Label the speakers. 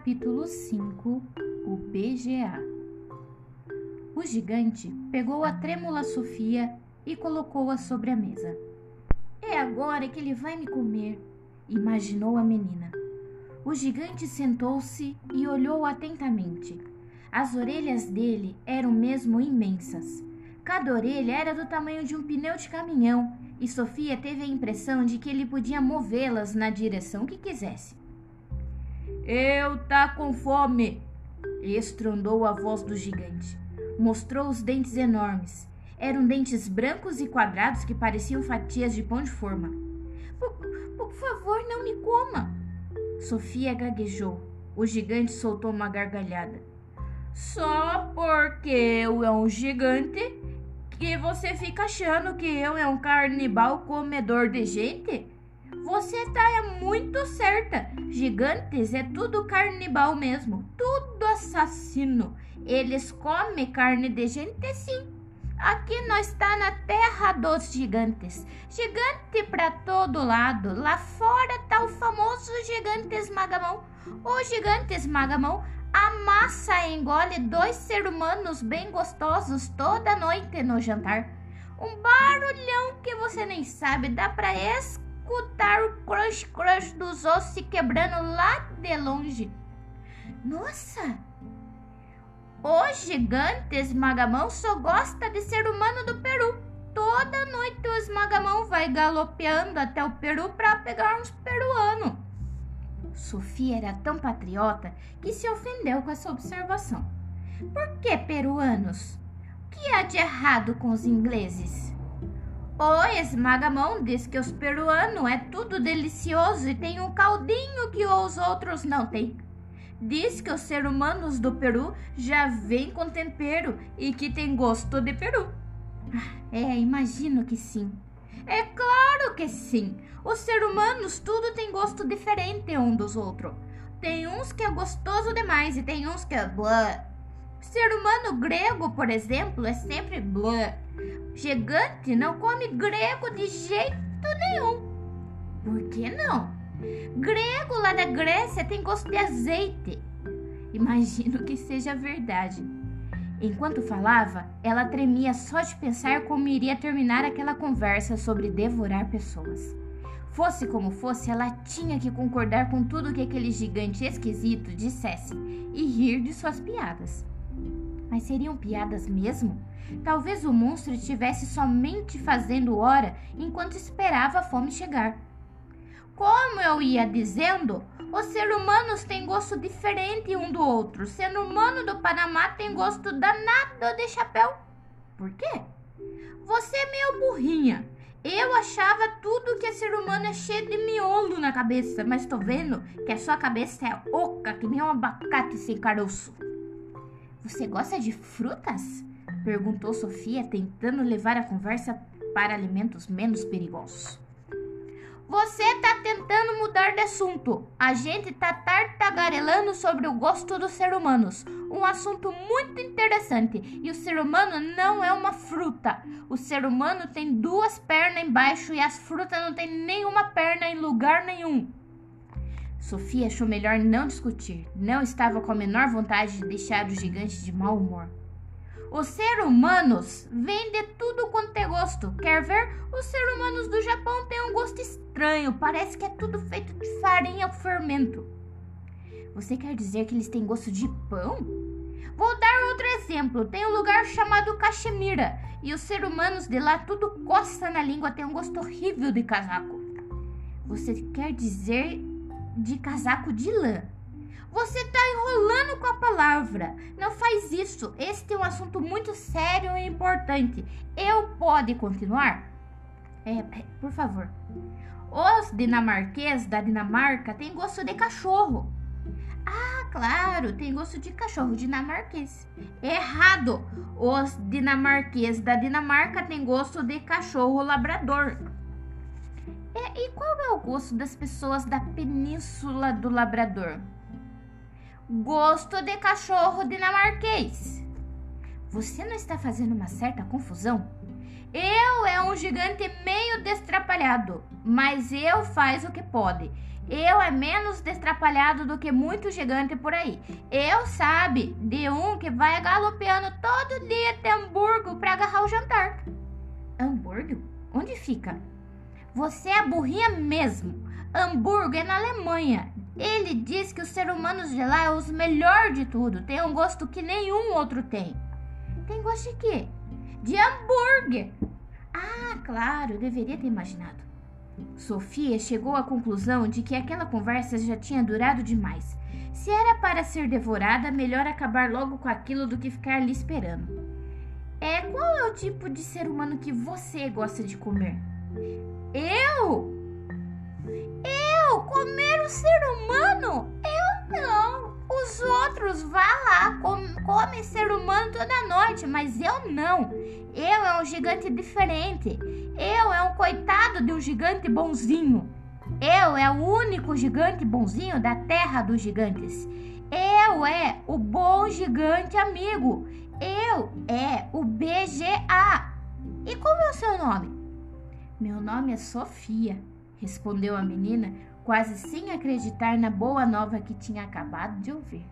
Speaker 1: Capítulo 5 O BGA O gigante pegou a trêmula Sofia e colocou-a sobre a mesa. É agora que ele vai me comer, imaginou a menina. O gigante sentou-se e olhou atentamente. As orelhas dele eram mesmo imensas. Cada orelha era do tamanho de um pneu de caminhão e Sofia teve a impressão de que ele podia movê-las na direção que quisesse. Eu tá com fome! estrondou a voz do gigante. Mostrou os dentes enormes. Eram dentes brancos e quadrados que pareciam fatias de pão de forma. Por, por favor, não me coma! Sofia gaguejou. O gigante soltou uma gargalhada. Só porque eu é um gigante que você fica achando que eu é um carnibal comedor de gente? Você está muito certa. Gigantes é tudo carnibal mesmo, tudo assassino. Eles comem carne de gente sim. Aqui nós está na terra dos gigantes. Gigante para todo lado. Lá fora tá o famoso gigante esmagamão. O gigante esmagamão amassa e engole dois seres humanos bem gostosos toda noite no jantar. Um barulhão que você nem sabe, dá para escutar escutar o crush crush dos ossos se quebrando lá de longe. Nossa! O gigante esmagamão só gosta de ser humano do Peru. Toda noite o esmagamão vai galopeando até o Peru para pegar uns peruanos. Sofia era tão patriota que se ofendeu com essa observação. Por que peruanos? O que há de errado com os ingleses? O esmagamão diz que os peruanos é tudo delicioso e tem um caldinho que os outros não têm. Diz que os seres humanos do Peru já vêm com tempero e que tem gosto de Peru. Ah, é, imagino que sim. É claro que sim. Os seres humanos tudo tem gosto diferente um dos outros. Tem uns que é gostoso demais e tem uns que é. Ser humano grego, por exemplo, é sempre blá. Gigante não come grego de jeito nenhum. Por que não? Grego lá da Grécia tem gosto de azeite. Imagino que seja verdade. Enquanto falava, ela tremia só de pensar como iria terminar aquela conversa sobre devorar pessoas. Fosse como fosse, ela tinha que concordar com tudo que aquele gigante esquisito dissesse e rir de suas piadas. Mas seriam piadas mesmo? Talvez o monstro estivesse somente fazendo hora enquanto esperava a fome chegar. Como eu ia dizendo, os seres humanos têm gosto diferente um do outro. O ser humano do Panamá tem gosto danado de chapéu. Por quê? Você é meio burrinha. Eu achava tudo que é ser humano é cheio de miolo na cabeça, mas tô vendo que a sua cabeça é oca, que nem um abacate sem caroço. Você gosta de frutas? Perguntou Sofia, tentando levar a conversa para alimentos menos perigosos. Você está tentando mudar de assunto. A gente está tartagarelando sobre o gosto dos seres humanos. Um assunto muito interessante. E o ser humano não é uma fruta. O ser humano tem duas pernas embaixo e as frutas não têm nenhuma perna em lugar nenhum. Sofia achou melhor não discutir. Não estava com a menor vontade de deixar o gigante de mau humor. Os seres humanos vêm de tudo quanto é gosto. Quer ver? Os seres humanos do Japão têm um gosto estranho. Parece que é tudo feito de farinha ou fermento. Você quer dizer que eles têm gosto de pão? Vou dar outro exemplo. Tem um lugar chamado Caxemira. E os seres humanos de lá tudo coça na língua, tem um gosto horrível de casaco. Você quer dizer de casaco de lã. Você está enrolando com a palavra. Não faz isso. Este é um assunto muito sério e importante. Eu pode continuar? É, é, por favor. Os dinamarqueses da Dinamarca têm gosto de cachorro. Ah, claro, tem gosto de cachorro dinamarquês. Errado. Os dinamarqueses da Dinamarca têm gosto de cachorro labrador. E qual é o gosto das pessoas da Península do Labrador? Gosto de cachorro dinamarquês. Você não está fazendo uma certa confusão? Eu é um gigante meio destrapalhado, mas eu faz o que pode. Eu é menos destrapalhado do que muito gigante por aí. Eu sabe de um que vai galopeando todo dia até Hamburgo para agarrar o jantar. Hamburgo? Onde fica? Você é burrinha mesmo. Hamburgo é na Alemanha. Ele diz que os seres humanos de lá é os melhor de tudo. Tem um gosto que nenhum outro tem. Tem gosto de quê? De hambúrguer. Ah, claro, deveria ter imaginado. Sofia chegou à conclusão de que aquela conversa já tinha durado demais. Se era para ser devorada, melhor acabar logo com aquilo do que ficar ali esperando. É qual é o tipo de ser humano que você gosta de comer? Eu? Eu comer o ser humano? Eu não. Os outros vá lá, come, come ser humano toda noite, mas eu não. Eu é um gigante diferente. Eu é um coitado de um gigante bonzinho. Eu é o único gigante bonzinho da terra dos gigantes. Eu é o bom gigante amigo. Eu é o BGA. E como é o seu nome? Meu nome é Sofia, respondeu a menina, quase sem acreditar na boa nova que tinha acabado de ouvir.